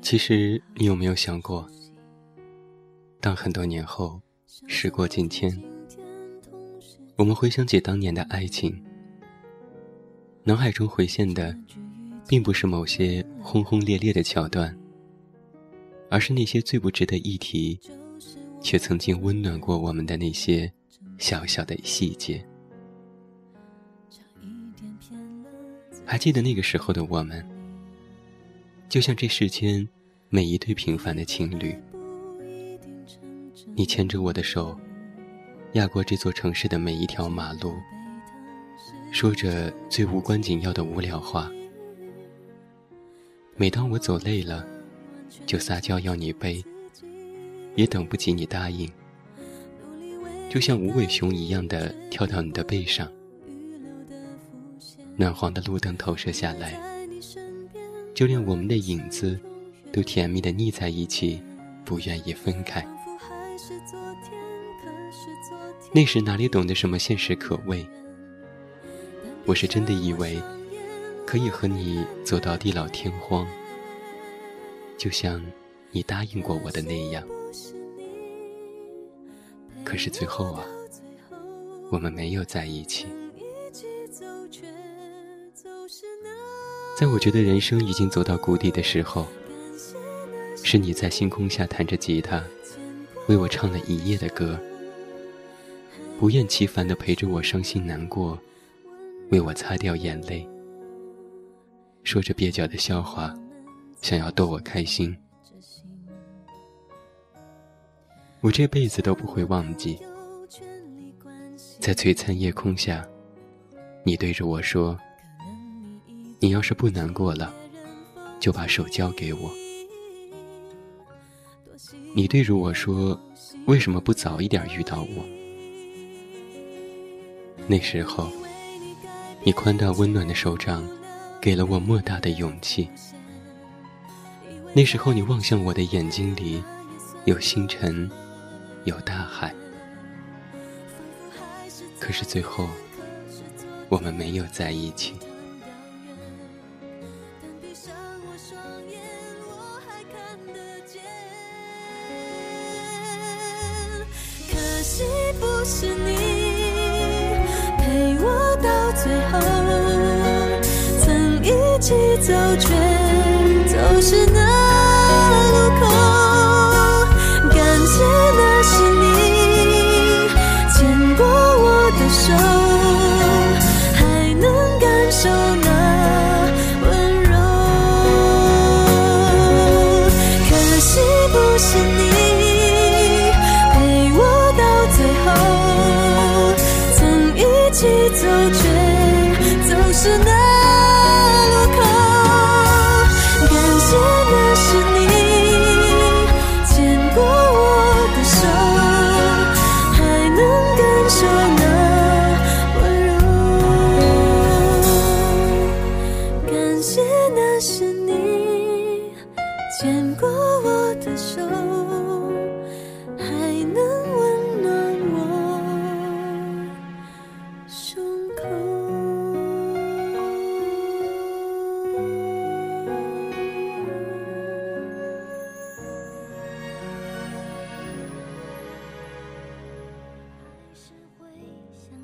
其实，你有没有想过，当很多年后，时过境迁，我们回想起当年的爱情，脑海中回现的，并不是某些轰轰烈烈的桥段，而是那些最不值得一提，却曾经温暖过我们的那些小小的细节。还记得那个时候的我们，就像这世间。每一对平凡的情侣，你牵着我的手，压过这座城市的每一条马路，说着最无关紧要的无聊话。每当我走累了，就撒娇要你背，也等不及你答应，就像无尾熊一样的跳到你的背上。暖黄的路灯投射下来，就连我们的影子。都甜蜜的腻在一起，不愿意分开。那时哪里懂得什么现实可畏？我是真的以为可以和你走到地老天荒，就像你答应过我的那样。可是最后啊，我们没有在一起。在我觉得人生已经走到谷底的时候。是你在星空下弹着吉他，为我唱了一夜的歌，不厌其烦地陪着我伤心难过，为我擦掉眼泪，说着蹩脚的笑话，想要逗我开心。我这辈子都不会忘记，在璀璨夜空下，你对着我说：“你要是不难过了，就把手交给我。”你对着我说：“为什么不早一点遇到我？”那时候，你宽大温暖的手掌，给了我莫大的勇气。那时候，你望向我的眼睛里，有星辰，有大海。可是最后，我们没有在一起。不是你陪我到最后，曾一起走，却走失那走，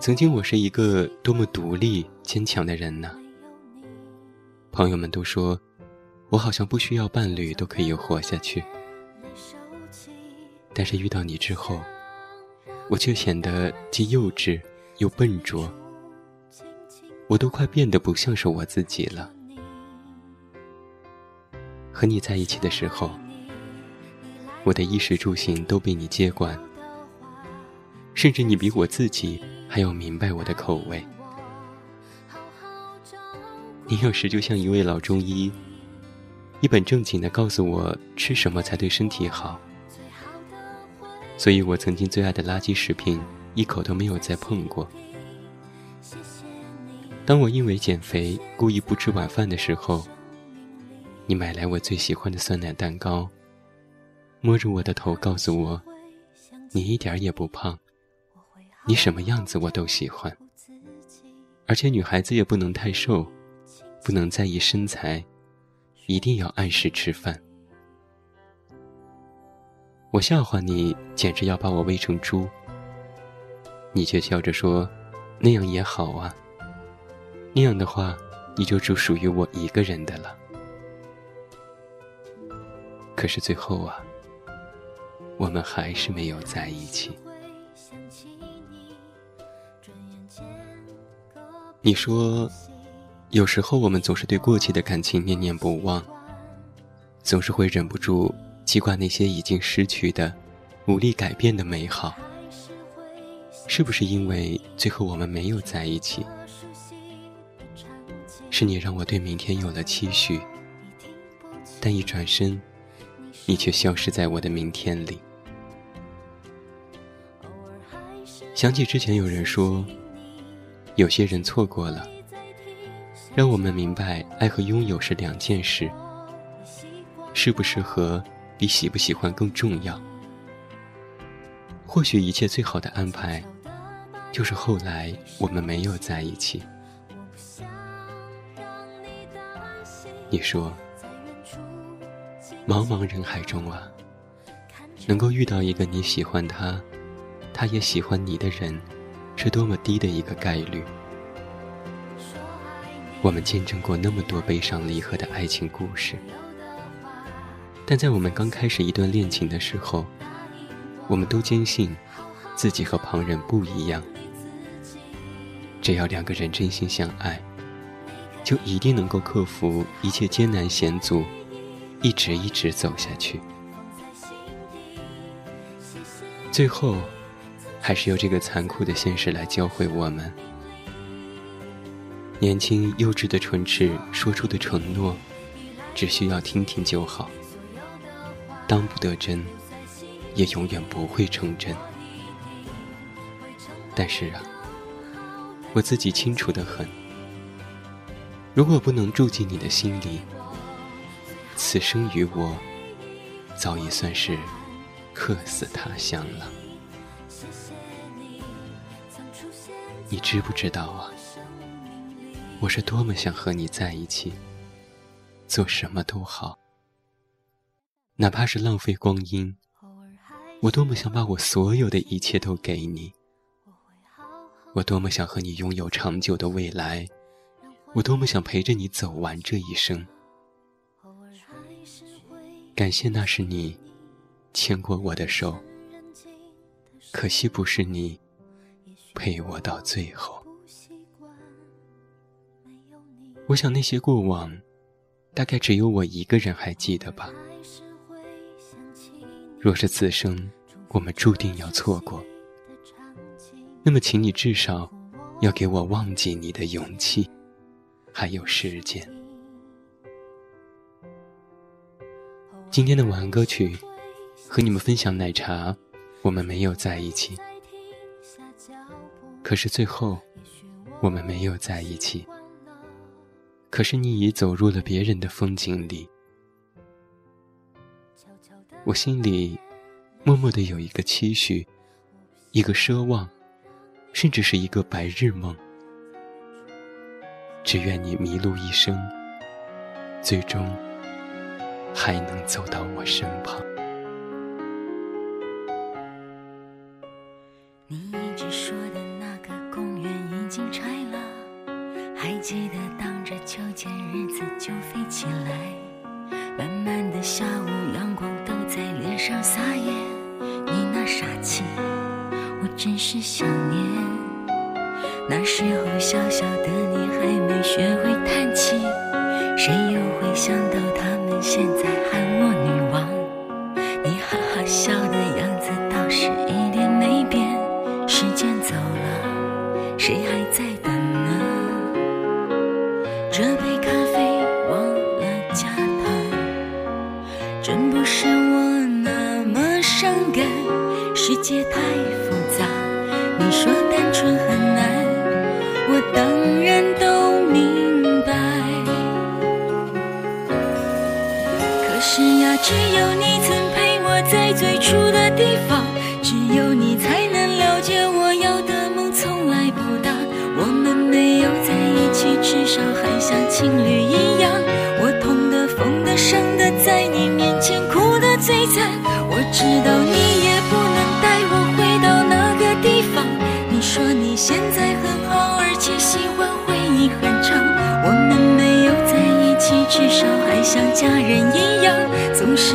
曾经我是一个多么独立坚强的人呢？朋友们都说，我好像不需要伴侣都可以活下去。但是遇到你之后，我却显得既幼稚又笨拙，我都快变得不像是我自己了。和你在一起的时候，我的衣食住行都被你接管。甚至你比我自己还要明白我的口味。你有时就像一位老中医，一本正经的告诉我吃什么才对身体好。所以我曾经最爱的垃圾食品，一口都没有再碰过。当我因为减肥故意不吃晚饭的时候，你买来我最喜欢的酸奶蛋糕，摸着我的头告诉我，你一点也不胖，你什么样子我都喜欢，而且女孩子也不能太瘦。不能在意身材，一定要按时吃饭。我笑话你，简直要把我喂成猪。你却笑着说：“那样也好啊。那样的话，你就只属于我一个人的了。”可是最后啊，我们还是没有在一起。你说。有时候我们总是对过去的感情念念不忘，总是会忍不住记挂那些已经失去的、无力改变的美好。是不是因为最后我们没有在一起？是你让我对明天有了期许，但一转身，你却消失在我的明天里。想起之前有人说，有些人错过了。让我们明白，爱和拥有是两件事。适不适合，比喜不喜欢更重要。或许一切最好的安排，就是后来我们没有在一起。你说，茫茫人海中啊，能够遇到一个你喜欢他，他也喜欢你的人，是多么低的一个概率。我们见证过那么多悲伤离合的爱情故事，但在我们刚开始一段恋情的时候，我们都坚信自己和旁人不一样。只要两个人真心相爱，就一定能够克服一切艰难险阻，一直一直走下去。最后，还是由这个残酷的现实来教会我们。年轻幼稚的唇齿说出的承诺，只需要听听就好。当不得真，也永远不会成真。但是啊，我自己清楚的很。如果不能住进你的心里，此生与我，早已算是客死他乡了。你知不知道啊？我是多么想和你在一起，做什么都好，哪怕是浪费光阴。我多么想把我所有的一切都给你，我多么想和你拥有长久的未来，我多么想陪着你走完这一生。感谢那是你牵过我的手，可惜不是你陪我到最后。我想那些过往，大概只有我一个人还记得吧。若是此生我们注定要错过，那么请你至少要给我忘记你的勇气，还有时间。今天的晚安歌曲，和你们分享奶茶。我们没有在一起，可是最后，我们没有在一起。可是你已走入了别人的风景里，我心里默默的有一个期许，一个奢望，甚至是一个白日梦。只愿你迷路一生，最终还能走到我身旁。候小小的你还没学会叹气，谁又会想到他们现在喊我女王？最初的地方，只有你才能了解我要的梦从来不大。我们没有在一起，至少还像情侣一样。我痛的、疯的、伤的，在你面前哭得最惨。我知道你也不能带我回到那个地方。你说你现在很好，而且喜欢回忆很长。我们没有在一起，至少还像家人一样，总是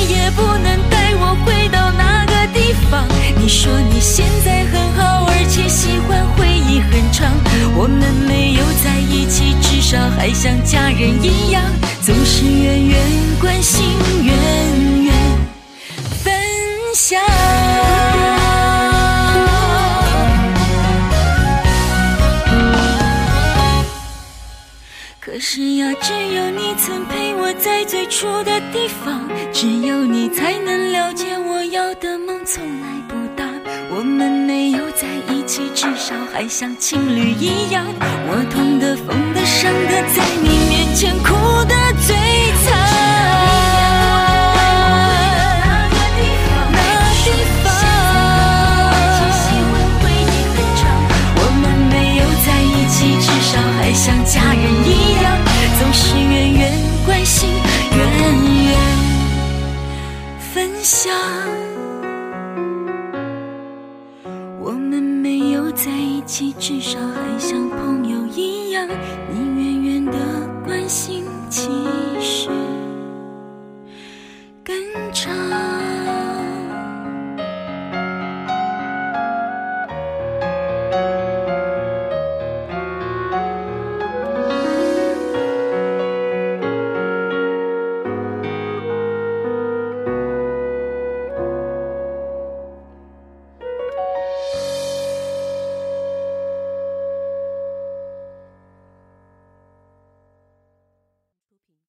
说你现在很好，而且喜欢回忆很长。我们没有在一起，至少还像家人一样，总是远远关心，远远分享。可是呀，只有你曾陪我在最初的地方，只有你才能了解我要的梦从来。我们没有在一起，至少还像情侣一样。我痛的、疯的、伤的，在你面前哭的最